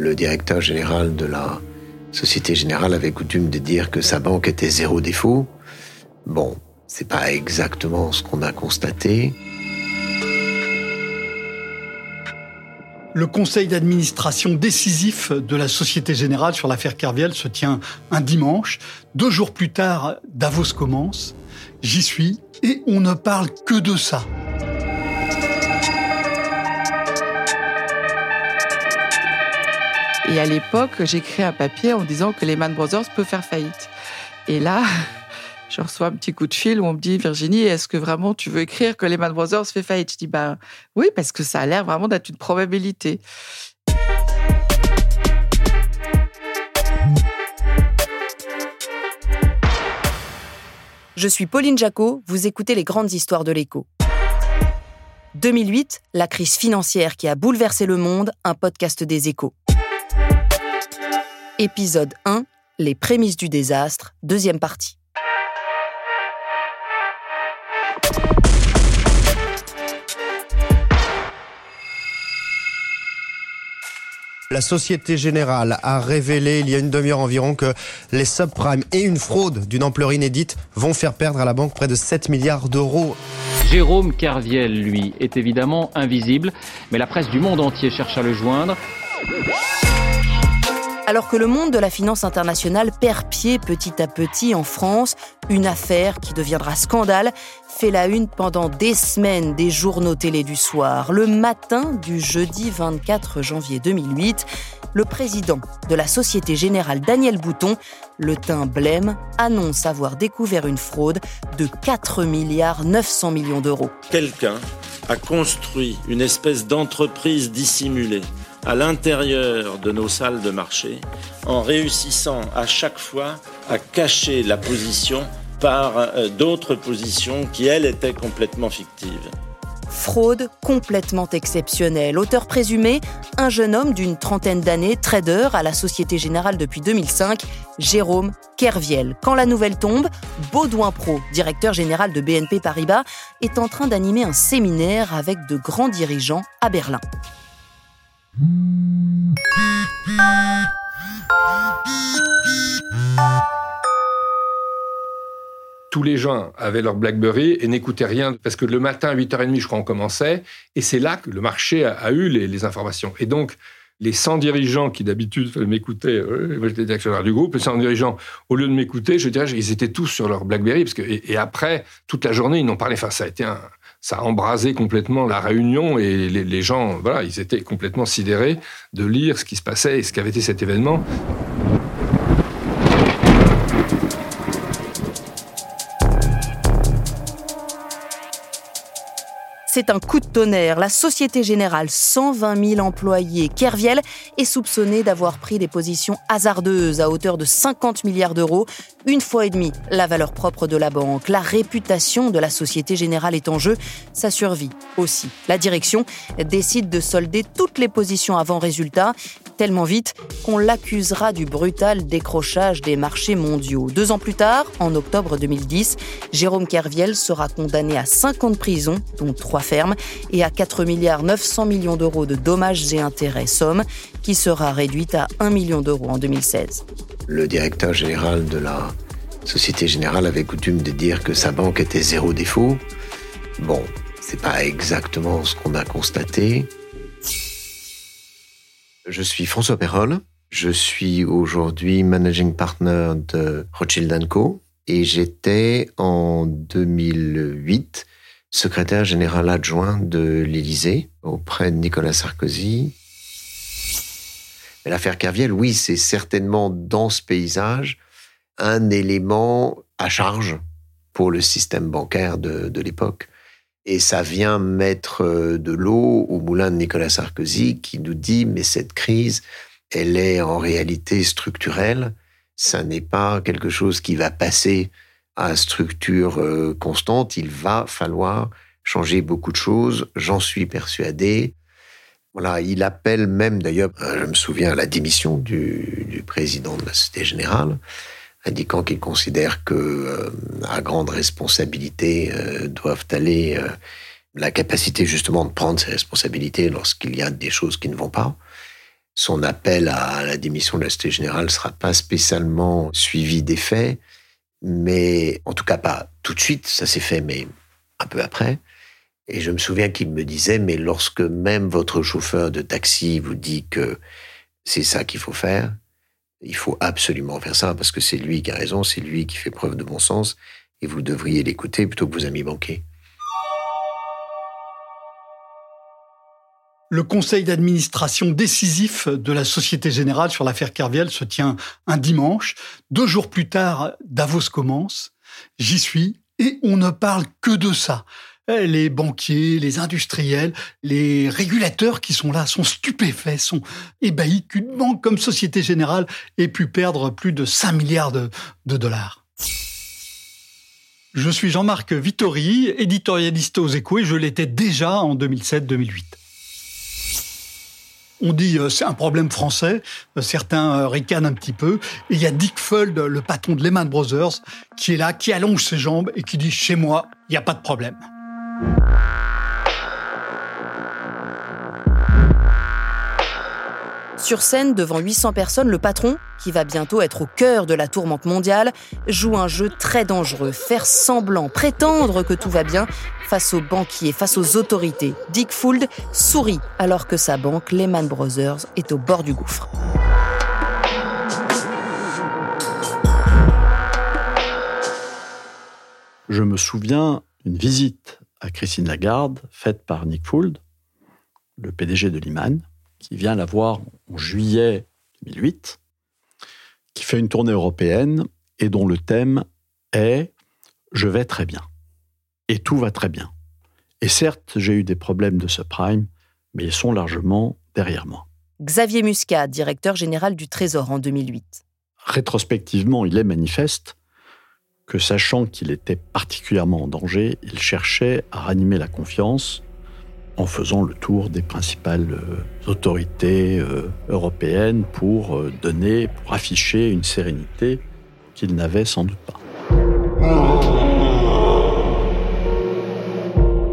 Le directeur général de la Société Générale avait coutume de dire que sa banque était zéro défaut. Bon, c'est pas exactement ce qu'on a constaté. Le conseil d'administration décisif de la Société Générale sur l'affaire Kerviel se tient un dimanche. Deux jours plus tard, Davos commence. J'y suis et on ne parle que de ça. Et à l'époque, j'écris un papier en disant que Lehman Brothers peut faire faillite. Et là, je reçois un petit coup de fil où on me dit Virginie, est-ce que vraiment tu veux écrire que Lehman Brothers fait faillite? Je dis ben oui, parce que ça a l'air vraiment d'être une probabilité. Je suis Pauline Jacot, vous écoutez les grandes histoires de l'écho. 2008, la crise financière qui a bouleversé le monde, un podcast des échos. Épisode 1, les prémices du désastre, deuxième partie. La Société Générale a révélé il y a une demi-heure environ que les subprimes et une fraude d'une ampleur inédite vont faire perdre à la banque près de 7 milliards d'euros. Jérôme Kerviel, lui, est évidemment invisible, mais la presse du monde entier cherche à le joindre. Alors que le monde de la finance internationale perd pied petit à petit en France, une affaire qui deviendra scandale fait la une pendant des semaines des journaux télé du soir. Le matin du jeudi 24 janvier 2008, le président de la Société Générale Daniel Bouton, le teint blême, annonce avoir découvert une fraude de 4 milliards 900 millions d'euros. Quelqu'un a construit une espèce d'entreprise dissimulée à l'intérieur de nos salles de marché en réussissant à chaque fois à cacher la position par euh, d'autres positions qui, elles, étaient complètement fictives. Fraude complètement exceptionnelle. Auteur présumé, un jeune homme d'une trentaine d'années, trader à la Société Générale depuis 2005, Jérôme Kerviel. Quand la nouvelle tombe, Baudouin Pro, directeur général de BNP Paribas, est en train d'animer un séminaire avec de grands dirigeants à Berlin. Tous les gens avaient leur BlackBerry et n'écoutaient rien parce que le matin à 8h30, je crois, on commençait. Et c'est là que le marché a, eu les, informations. Et donc, les 100 dirigeants qui d'habitude m'écoutaient, euh, moi j'étais actionnaire du groupe, les 100 dirigeants, au lieu de m'écouter, je dirais, ils étaient tous sur leur BlackBerry. Parce que, et, après, toute la journée, ils n'ont parlé. Enfin, ça a été un, ça a embrasé complètement la réunion et les, les, gens, voilà, ils étaient complètement sidérés de lire ce qui se passait et ce qu'avait été cet événement. C'est un coup de tonnerre. La Société Générale, 120 000 employés. Kerviel est soupçonné d'avoir pris des positions hasardeuses à hauteur de 50 milliards d'euros, une fois et demie la valeur propre de la banque. La réputation de la Société Générale est en jeu, sa survie aussi. La direction décide de solder toutes les positions avant résultat, tellement vite qu'on l'accusera du brutal décrochage des marchés mondiaux. Deux ans plus tard, en octobre 2010, Jérôme Kerviel sera condamné à 5 ans de prison, dont 3 ferme et à 4 milliards 900 millions d'euros de dommages et intérêts, somme qui sera réduite à 1 million d'euros en 2016. Le directeur général de la Société Générale avait coutume de dire que sa banque était zéro défaut. Bon, c'est pas exactement ce qu'on a constaté. Je suis François Perrol. Je suis aujourd'hui managing partner de Rothschild Co. Et j'étais en 2008 secrétaire général adjoint de l'Élysée auprès de Nicolas Sarkozy. L'affaire Kerviel, oui, c'est certainement dans ce paysage un élément à charge pour le système bancaire de, de l'époque. Et ça vient mettre de l'eau au moulin de Nicolas Sarkozy qui nous dit, mais cette crise, elle est en réalité structurelle. Ça n'est pas quelque chose qui va passer à structure euh, constante, il va falloir changer beaucoup de choses, j'en suis persuadé. Voilà, il appelle même d'ailleurs, euh, je me souviens, à la démission du, président de la Société Générale, indiquant qu'il considère que euh, grande responsabilité doivent aller la capacité justement de prendre ses responsabilités lorsqu'il y a des choses qui ne vont pas. son appel à la démission de la Société Générale ne sera pas spécialement suivi des faits, mais en tout cas pas tout de suite, ça s'est fait, mais un peu après. Et je me souviens qu'il me disait, mais lorsque même votre chauffeur de taxi vous dit que c'est ça qu'il faut faire, il faut absolument faire ça parce que c'est lui qui a raison, c'est lui qui fait preuve de bon sens et vous devriez l'écouter plutôt que vos amis banquiers. Le conseil d'administration décisif de la Société Générale sur l'affaire Kerviel se tient un dimanche. Deux jours plus tard, Davos commence. J'y suis et on ne parle que de ça. Les banquiers, les industriels, les régulateurs qui sont là sont stupéfaits, sont ébahis qu'une banque comme Société Générale ait pu perdre plus de 5 milliards de, dollars. Je suis Jean-Marc Vittori, éditorialiste aux échos et je l'étais déjà en 2007-2008. On dit euh, c'est un problème français, euh, certains euh, ricanent un petit peu. Et il y a Dick Fuld, le patron de Lehman Brothers, qui est là, qui allonge ses jambes et qui dit chez moi, il n'y a pas de problème. Sur scène, devant 800 personnes, le patron, qui va bientôt être au cœur de la tourmente mondiale, joue un jeu très dangereux, faire semblant, prétendre que tout va bien face aux banquiers, face aux autorités. Dick Fuld sourit alors que sa banque, Lehman Brothers, est au bord du gouffre. Je me souviens d'une visite à Christine Lagarde faite par Nick Fuld, le PDG de Lehman, qui vient la voir en juillet 2008, qui fait une tournée européenne et dont le thème est Je vais très bien et tout va très bien. Et certes, j'ai eu des problèmes de subprime, mais ils sont largement derrière moi. Xavier Muscat, directeur général du Trésor en 2008. Rétrospectivement, il est manifeste sachant qu'il était particulièrement en danger, il cherchait à ranimer la confiance en faisant le tour des principales euh, autorités euh, européennes pour euh, donner, pour afficher une sérénité qu'il n'avait sans doute pas.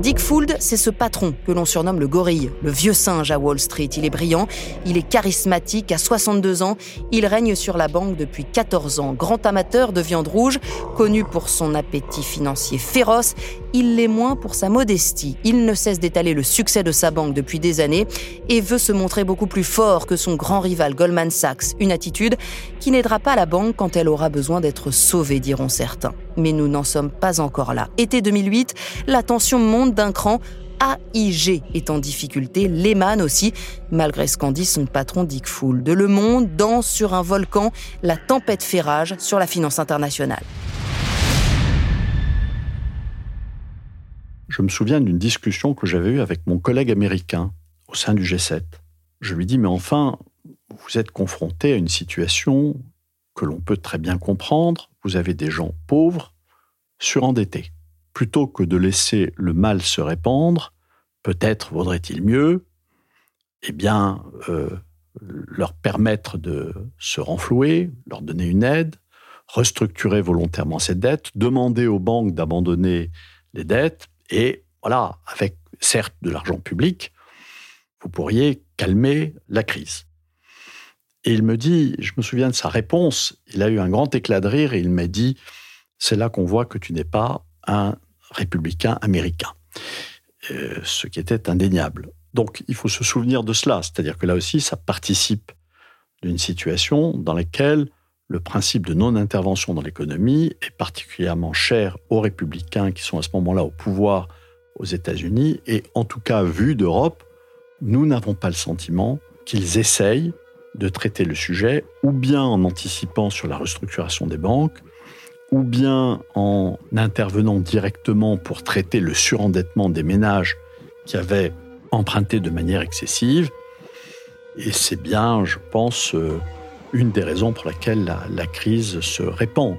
Dick Fuld, c'est ce patron que l'on surnomme le gorille, le vieux singe à Wall Street. Il est brillant, il est charismatique, à 62 ans, il règne sur la banque depuis 14 ans. Grand amateur de viande rouge, connu pour son appétit financier féroce, il l'est moins pour sa modestie. Il ne cesse d'étaler le succès de sa banque depuis des années et veut se montrer beaucoup plus fort que son grand rival Goldman Sachs, une attitude qui n'aidera pas la banque quand elle aura besoin d'être sauvée, diront certains. Mais nous n'en sommes pas encore là. Été 2008, la tension monte d'un cran. AIG est en difficulté, Lehman aussi, malgré ce qu'en dit son patron Dick Fool. De Le Monde danse sur un volcan, la tempête fait rage sur la finance internationale. Je me souviens d'une discussion que j'avais eue avec mon collègue américain au sein du G7. Je lui dis, mais enfin, vous êtes confronté à une situation que l'on peut très bien comprendre. Vous avez des gens pauvres, surendettés plutôt que de laisser le mal se répandre, peut-être vaudrait-il mieux, eh bien, euh, leur permettre de se renflouer, leur donner une aide, restructurer volontairement cette dette, demander aux banques d'abandonner les dettes, et voilà, avec certes de l'argent public, vous pourriez calmer la crise. Et il me dit, je me souviens de sa réponse, il a eu un grand éclat de rire et il m'a dit, c'est là qu'on voit que tu n'es pas un républicain américain, euh, ce qui était indéniable. Donc il faut se souvenir de cela, c'est-à-dire que là aussi, ça participe d'une situation dans laquelle le principe de non-intervention dans l'économie est particulièrement cher aux républicains qui sont à ce moment-là au pouvoir aux États-Unis, et en tout cas, vu d'Europe, nous n'avons pas le sentiment qu'ils essayent de traiter le sujet, ou bien en anticipant sur la restructuration des banques, ou bien en intervenant directement pour traiter le surendettement des ménages qui avaient emprunté de manière excessive. Et c'est bien, je pense, euh, une des raisons pour laquelle la, la crise se répand.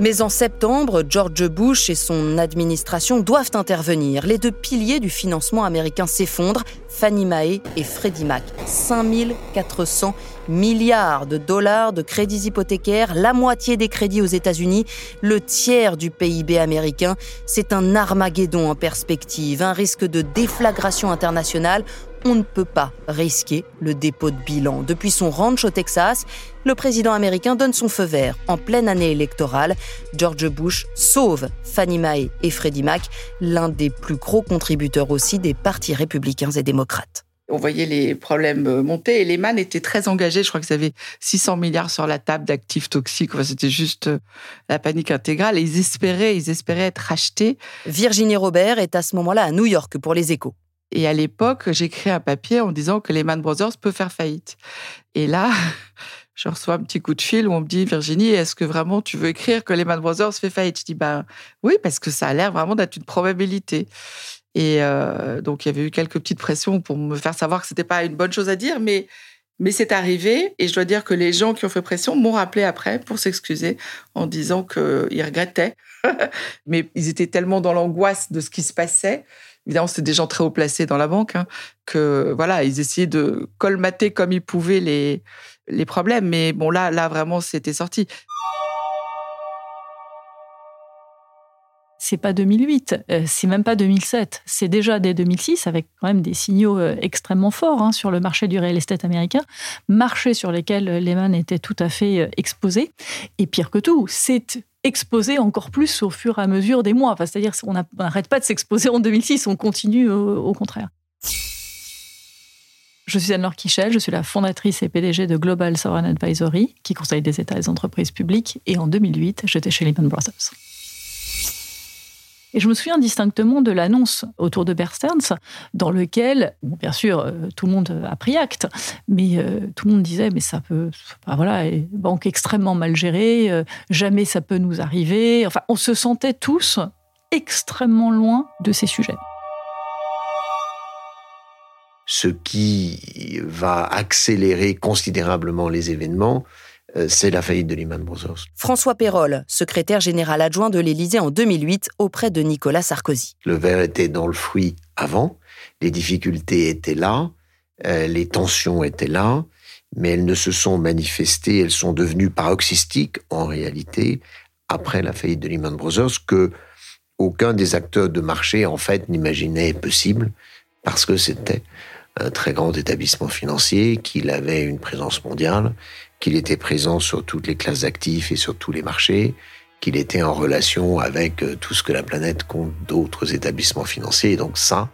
Mais en septembre, George Bush et son administration doivent intervenir. Les deux piliers du financement américain s'effondrent, Fannie Mae et Freddie Mac. 5400 milliards de dollars de crédits hypothécaires, la moitié des crédits aux États-Unis, le tiers du PIB américain. C'est un Armageddon en perspective, un risque de déflagration internationale on ne peut pas risquer le dépôt de bilan. Depuis son ranch au Texas, le président américain donne son feu vert. En pleine année électorale, George Bush sauve Fannie Mae et Freddie Mac, l'un des plus gros contributeurs aussi des partis républicains et démocrates. On voyait les problèmes monter et Lehman était très engagé. Je crois qu'ils avaient 600 milliards sur la table d'actifs toxiques. c'était juste euh, la panique intégrale. Et ils espéraient, ils espéraient être rachetés. Virginie Robert est à ce moment-là à New York pour les échos. Et à l'époque, j'écris un papier en disant que Lehman Brothers peut faire faillite. Et là, je reçois un petit coup de fil où on me dit Virginie, est-ce que vraiment tu veux écrire que Lehman Brothers fait faillite? Je dis ben oui, parce que ça a l'air vraiment d'être une probabilité. Et euh, donc il y avait eu quelques petites pressions pour me faire savoir que c'était pas une bonne chose à dire, mais mais c'est arrivé et je dois dire que les gens qui ont fait pression m'ont rappelé après pour s'excuser en disant qu'ils regrettaient, mais ils étaient tellement dans l'angoisse de ce qui se passait évidemment, c'était des gens très haut placés dans la banque, hein, que voilà, ils essayaient de colmater comme ils pouvaient les, les problèmes. Mais bon, là, là, vraiment, c'était sorti. c'est pas 2008, euh, c'est même pas 2007, c'est déjà dès 2006 avec quand même des signaux euh, extrêmement forts hein, sur le marché du real estate américain, marché sur lequel Lehman était tout à fait euh, exposé. Et pire que tout, c'est exposé encore plus au fur et à mesure des mois. C'est-à-dire qu'on n'arrête pas de s'exposer en 2006, on continue au, contraire. Je suis Anne-Laure Kichel, je suis la fondatrice et PDG de Global Sovereign Advisory, qui conseille des États et des entreprises publiques. Et en 2008, j'étais chez Lehman Brothers. Et je me souviens distinctement de l'annonce autour de Bear Stearns, dans lequel, bien sûr, euh, tout le monde a pris acte, mais euh, tout le monde disait, mais ça peut, voilà, banque extrêmement mal gérée, euh, jamais ça peut nous arriver. Enfin, on se sentait tous extrêmement loin de ces sujets. Ce qui va accélérer considérablement les événements, c'est la faillite de Lehman Brothers. François Perrol, secrétaire général adjoint de l'Élysée en 2008 auprès de Nicolas Sarkozy. Le verre était dans le fruit avant, les difficultés étaient là, euh, les tensions étaient là, mais elles ne se sont manifestées, elles sont devenues paroxystiques en réalité après la faillite de Lehman Brothers que aucun des acteurs de marché en fait n'imaginait possible parce que c'était un très grand établissement financier, qu'il avait une présence mondiale qu'il était présent sur toutes les classes d'actifs et sur tous les marchés, qu'il était en relation avec euh, tout ce que la planète compte d'autres établissements financiers. Donc ça,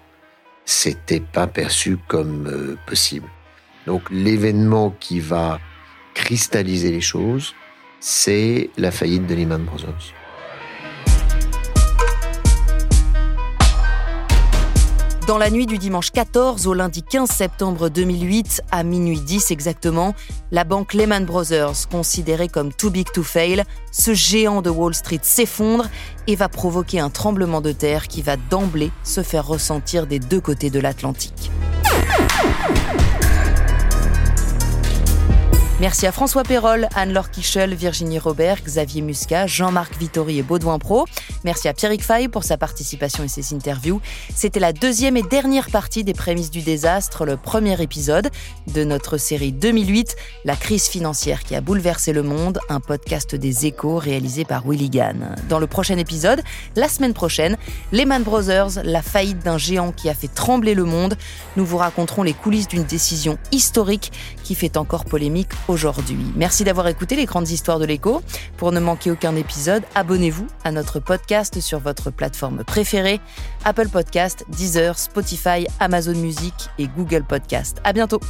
c'était pas perçu comme euh, possible. Donc l'événement qui va cristalliser les choses, c'est la faillite de Lehman Brothers. Dans la nuit du dimanche 14 au lundi 15 septembre 2008, à minuit 10 exactement, la banque Lehman Brothers, considérée comme too big to fail, ce géant de Wall Street s'effondre et va provoquer un tremblement de terre qui va d'emblée se faire ressentir des deux côtés de l'Atlantique. Merci à François Perrol, Anne-Laure Kichel, Virginie Robert, Xavier Muscat, Jean-Marc Vittori et Baudouin Pro. Merci à Pierrick Fay pour sa participation et ses interviews. C'était la deuxième et dernière partie des prémices du désastre, le premier épisode de notre série 2008, La crise financière qui a bouleversé le monde, un podcast des échos réalisé par Willy Gann. Dans le prochain épisode, la semaine prochaine, Lehman Brothers, la faillite d'un géant qui a fait trembler le monde. Nous vous raconterons les coulisses d'une décision historique qui fait encore polémique aujourd'hui. Merci d'avoir écouté les grandes histoires de l'écho. Pour ne manquer aucun épisode, abonnez-vous à notre podcast sur votre plateforme préférée Apple Podcast, Deezer, Spotify, Amazon Music et Google Podcast. À bientôt.